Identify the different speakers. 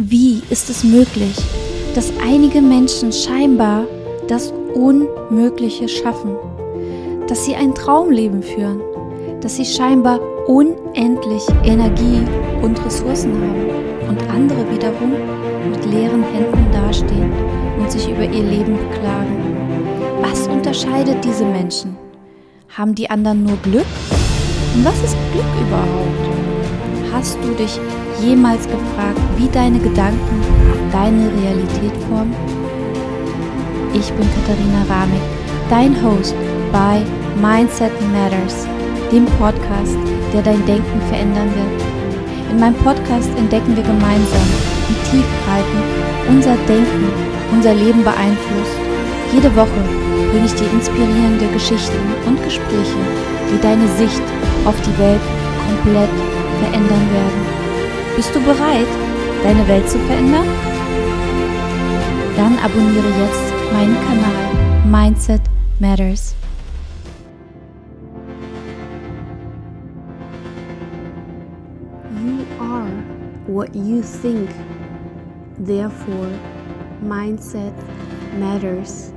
Speaker 1: Wie ist es möglich, dass einige Menschen scheinbar das Unmögliche schaffen? Dass sie ein Traumleben führen? Dass sie scheinbar unendlich Energie und Ressourcen haben und andere wiederum mit leeren Händen dastehen und sich über ihr Leben beklagen? Was unterscheidet diese Menschen? Haben die anderen nur Glück? Und was ist Glück überhaupt? Hast du dich jemals gefragt, wie deine Gedanken deine Realität formen? Ich bin Katharina Ramig, dein Host bei Mindset Matters, dem Podcast, der dein Denken verändern wird. In meinem Podcast entdecken wir gemeinsam, wie tiefgreifend unser Denken unser Leben beeinflusst. Jede Woche bringe ich dir inspirierende Geschichten und Gespräche, die deine Sicht auf die Welt komplett verändern werden. Bist du bereit, deine Welt zu verändern? Dann abonniere jetzt meinen Kanal Mindset Matters.
Speaker 2: You are what you think. Therefore, mindset matters.